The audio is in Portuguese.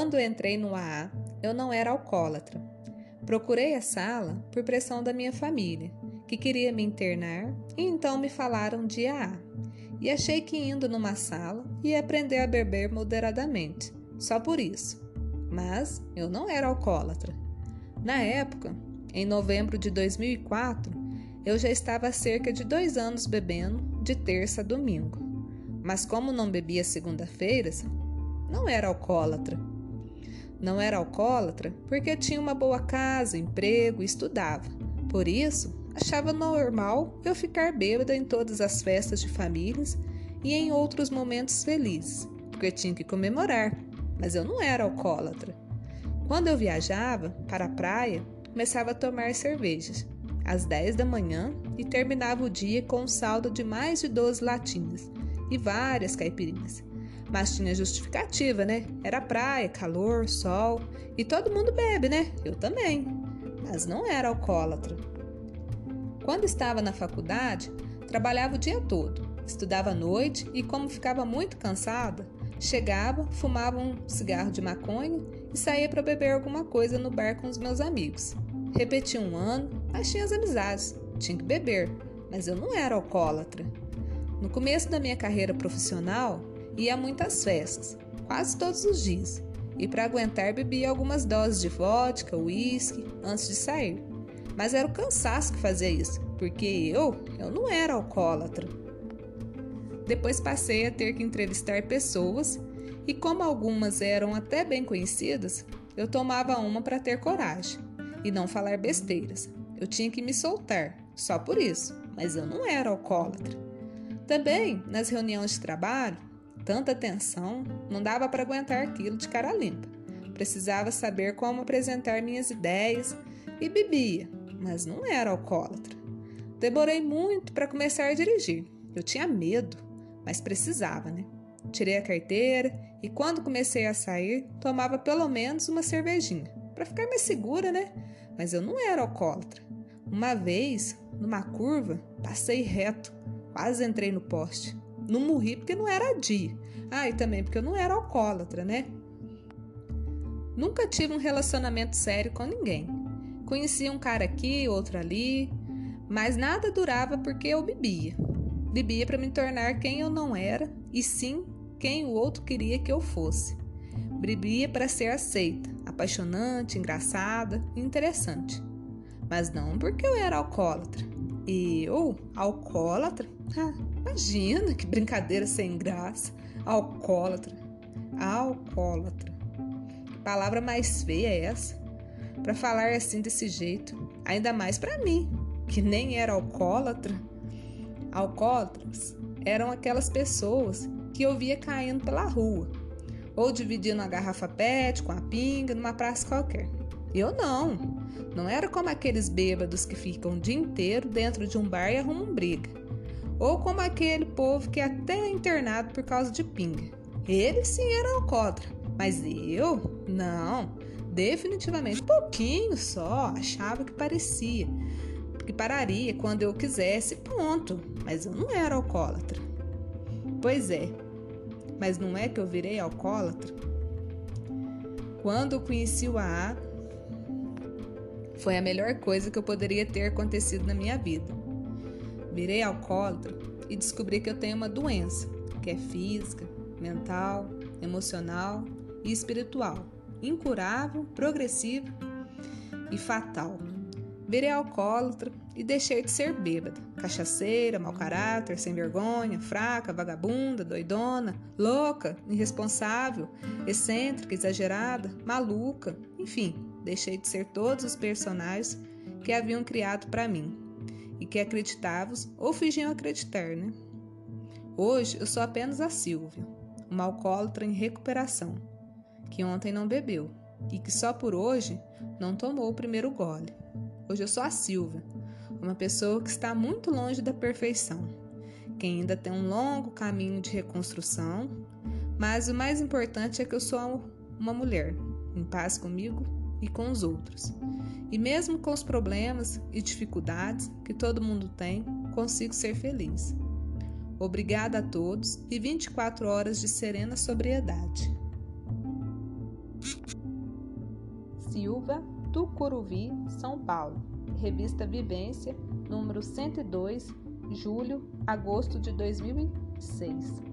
Quando entrei no AA, eu não era alcoólatra. Procurei a sala por pressão da minha família, que queria me internar, e então me falaram de AA. E achei que indo numa sala ia aprender a beber moderadamente, só por isso. Mas eu não era alcoólatra. Na época, em novembro de 2004, eu já estava há cerca de dois anos bebendo de terça a domingo. Mas como não bebia segunda-feiras, não era alcoólatra. Não era alcoólatra porque tinha uma boa casa, emprego e estudava. Por isso, achava normal eu ficar bêbada em todas as festas de famílias e em outros momentos felizes, porque tinha que comemorar, mas eu não era alcoólatra. Quando eu viajava para a praia, começava a tomar cervejas às 10 da manhã e terminava o dia com um saldo de mais de 12 latinhas e várias caipirinhas. Mas tinha justificativa, né? Era praia, calor, sol e todo mundo bebe, né? Eu também. Mas não era alcoólatra. Quando estava na faculdade, trabalhava o dia todo, estudava à noite e, como ficava muito cansada, chegava, fumava um cigarro de maconha e saía para beber alguma coisa no bar com os meus amigos. Repetia um ano, mas tinha as amizades, tinha que beber, mas eu não era alcoólatra. No começo da minha carreira profissional, ia a muitas festas, quase todos os dias, e para aguentar bebia algumas doses de vodka, uísque antes de sair. Mas era o cansaço que fazia isso, porque eu, eu não era alcoólatra. Depois passei a ter que entrevistar pessoas e como algumas eram até bem conhecidas, eu tomava uma para ter coragem e não falar besteiras. Eu tinha que me soltar, só por isso, mas eu não era alcoólatra. Também, nas reuniões de trabalho, tanta tensão, não dava para aguentar aquilo de cara limpa. Precisava saber como apresentar minhas ideias e bebia, mas não era alcoólatra. Demorei muito para começar a dirigir. Eu tinha medo, mas precisava, né? Tirei a carteira e quando comecei a sair, tomava pelo menos uma cervejinha, para ficar mais segura, né? Mas eu não era alcoólatra. Uma vez, numa curva, passei reto, quase entrei no poste. Não morri porque não era dia. Ah, e também porque eu não era alcoólatra, né? Nunca tive um relacionamento sério com ninguém. Conhecia um cara aqui, outro ali, mas nada durava porque eu bebia. Bebia para me tornar quem eu não era e sim quem o outro queria que eu fosse. Bebia para ser aceita, apaixonante, engraçada e interessante mas não porque eu era alcoólatra. Eu, alcoólatra? Ah, imagina que brincadeira sem graça. Alcoólatra. Alcoólatra. Que palavra mais feia é essa? Para falar assim desse jeito, ainda mais para mim, que nem era alcoólatra. Alcoólatras eram aquelas pessoas que eu via caindo pela rua, ou dividindo a garrafa PET com a pinga numa praça qualquer. Eu não. Não era como aqueles bêbados que ficam o dia inteiro dentro de um bar e arrumam briga. Ou como aquele povo que é até internado por causa de pinga. Ele sim era alcoólatra, mas eu não. Definitivamente, pouquinho só, achava que parecia. Que pararia quando eu quisesse, ponto. Mas eu não era alcoólatra. Pois é, mas não é que eu virei alcoólatra? Quando eu conheci o AA, foi a melhor coisa que eu poderia ter acontecido na minha vida. Virei alcoólatra e descobri que eu tenho uma doença, que é física, mental, emocional e espiritual, incurável, progressiva e fatal. Virei alcoólatra e deixei de ser bêbada, cachaceira, mau caráter, sem vergonha, fraca, vagabunda, doidona, louca, irresponsável, excêntrica, exagerada, maluca, enfim, Deixei de ser todos os personagens que haviam criado para mim e que acreditavam ou fingiam acreditar, né? Hoje eu sou apenas a Silvia, uma alcoólatra em recuperação, que ontem não bebeu e que só por hoje não tomou o primeiro gole. Hoje eu sou a Silvia, uma pessoa que está muito longe da perfeição, que ainda tem um longo caminho de reconstrução, mas o mais importante é que eu sou uma mulher em paz comigo e com os outros. E mesmo com os problemas e dificuldades que todo mundo tem, consigo ser feliz. Obrigada a todos e 24 horas de serena sobriedade. Silva, Tucuruvi, São Paulo. Revista Vivência, número 102, julho, agosto de 2006.